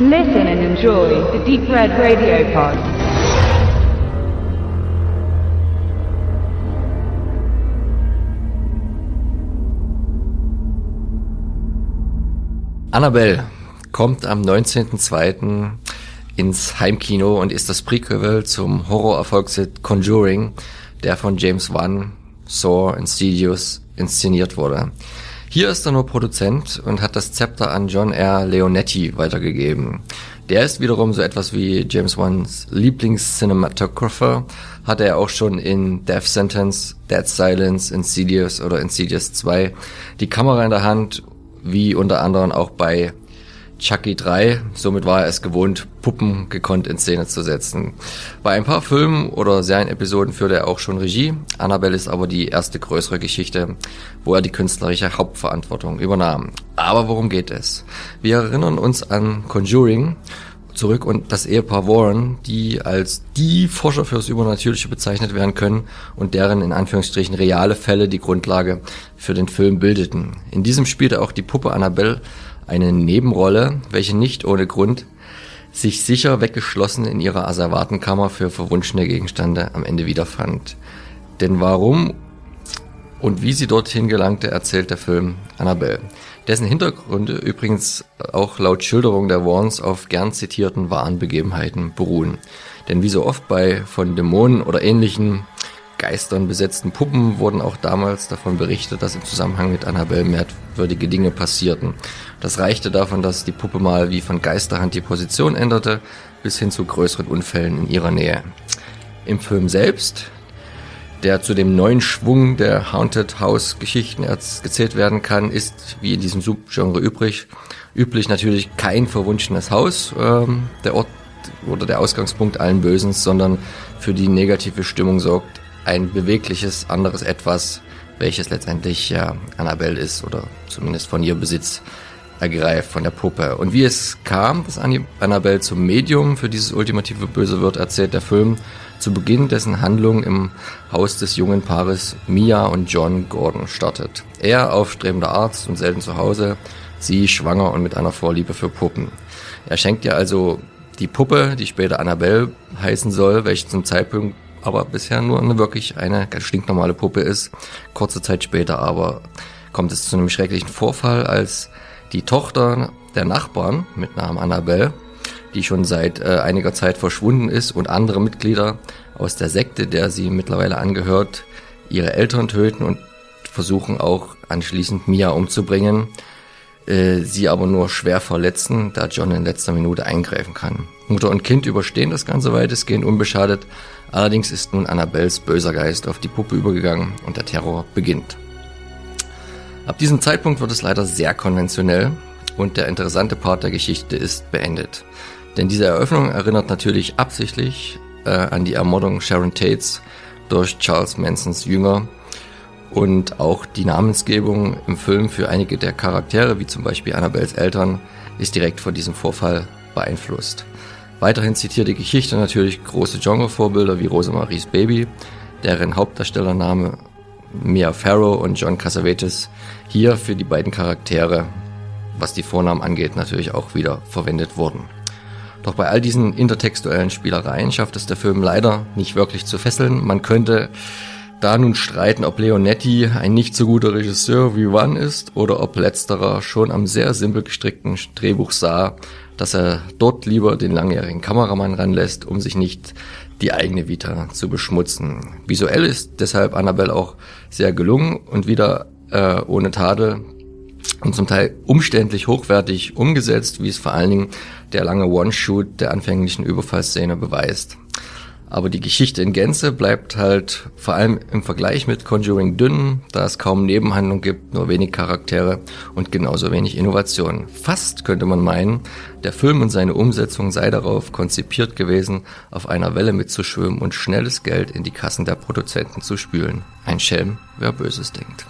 Listen and enjoy the Deep Red Radio Pod. Annabelle kommt am 19.02. ins Heimkino und ist das Prequel zum Horror-Erfolgshit Conjuring, der von James Wan, Saw, Insidious inszeniert wurde. Hier ist er nur Produzent und hat das Zepter an John R. Leonetti weitergegeben. Der ist wiederum so etwas wie James Wans Lieblings-Cinematographer, hat er auch schon in Death Sentence, Dead Silence, Insidious oder Insidious 2 die Kamera in der Hand, wie unter anderem auch bei Chucky 3. Somit war er es gewohnt, Puppen gekonnt in Szene zu setzen. Bei ein paar Filmen oder Serienepisoden führte er auch schon Regie. Annabelle ist aber die erste größere Geschichte, wo er die künstlerische Hauptverantwortung übernahm. Aber worum geht es? Wir erinnern uns an Conjuring zurück und das Ehepaar Warren, die als die Forscher fürs Übernatürliche bezeichnet werden können und deren in Anführungsstrichen reale Fälle die Grundlage für den Film bildeten. In diesem spielte auch die Puppe Annabelle eine Nebenrolle, welche nicht ohne Grund sich sicher weggeschlossen in ihrer Asservatenkammer für verwunschene Gegenstände am Ende wiederfand. Denn warum und wie sie dorthin gelangte, erzählt der Film Annabelle. Dessen Hintergründe übrigens auch laut Schilderung der Warns auf gern zitierten wahren Begebenheiten beruhen. Denn wie so oft bei von Dämonen oder ähnlichen Geistern besetzten Puppen wurden auch damals davon berichtet, dass im Zusammenhang mit Annabelle merkwürdige Dinge passierten. Das reichte davon, dass die Puppe mal wie von Geisterhand die Position änderte, bis hin zu größeren Unfällen in ihrer Nähe. Im Film selbst, der zu dem neuen Schwung der Haunted House Geschichten gezählt werden kann, ist wie in diesem Subgenre übrig, üblich natürlich kein verwunschenes Haus, ähm, der Ort oder der Ausgangspunkt allen Bösens, sondern für die negative Stimmung sorgt ein bewegliches anderes Etwas, welches letztendlich ja Annabelle ist oder zumindest von ihr Besitz ergreift, von der Puppe. Und wie es kam, dass Annabelle zum Medium für dieses ultimative Böse wird, erzählt der Film zu Beginn dessen Handlung im Haus des jungen Paares Mia und John Gordon startet. Er aufstrebender Arzt und selten zu Hause, sie schwanger und mit einer Vorliebe für Puppen. Er schenkt ihr also die Puppe, die später Annabelle heißen soll, welche zum Zeitpunkt aber bisher nur eine wirklich eine ganz stinknormale Puppe ist. Kurze Zeit später aber kommt es zu einem schrecklichen Vorfall, als die Tochter der Nachbarn mit Namen Annabelle, die schon seit äh, einiger Zeit verschwunden ist und andere Mitglieder aus der Sekte, der sie mittlerweile angehört, ihre Eltern töten und versuchen auch anschließend Mia umzubringen, äh, sie aber nur schwer verletzen, da John in letzter Minute eingreifen kann. Mutter und Kind überstehen das Ganze weitestgehend unbeschadet, allerdings ist nun Annabelles böser Geist auf die Puppe übergegangen und der Terror beginnt. Ab diesem Zeitpunkt wird es leider sehr konventionell und der interessante Part der Geschichte ist beendet. Denn diese Eröffnung erinnert natürlich absichtlich äh, an die Ermordung Sharon Tates durch Charles Mansons Jünger und auch die Namensgebung im Film für einige der Charaktere, wie zum Beispiel Annabelles Eltern, ist direkt von diesem Vorfall beeinflusst. Weiterhin zitiert die Geschichte natürlich große Genre-Vorbilder wie Rosemaries Baby, deren Hauptdarstellername Mia Farrow und John Cassavetes hier für die beiden Charaktere, was die Vornamen angeht, natürlich auch wieder verwendet wurden. Doch bei all diesen intertextuellen Spielereien schafft es der Film leider nicht wirklich zu fesseln. Man könnte da nun streiten, ob Leonetti ein nicht so guter Regisseur wie One ist oder ob letzterer schon am sehr simpel gestrickten Drehbuch sah, dass er dort lieber den langjährigen Kameramann ranlässt, um sich nicht die eigene Vita zu beschmutzen. Visuell ist deshalb Annabelle auch sehr gelungen und wieder äh, ohne Tadel und zum Teil umständlich hochwertig umgesetzt, wie es vor allen Dingen der lange One-Shoot der anfänglichen Überfallszene beweist. Aber die Geschichte in Gänze bleibt halt vor allem im Vergleich mit Conjuring dünn, da es kaum Nebenhandlung gibt, nur wenig Charaktere und genauso wenig Innovation. Fast könnte man meinen, der Film und seine Umsetzung sei darauf konzipiert gewesen, auf einer Welle mitzuschwimmen und schnelles Geld in die Kassen der Produzenten zu spülen. Ein Schelm, wer Böses denkt.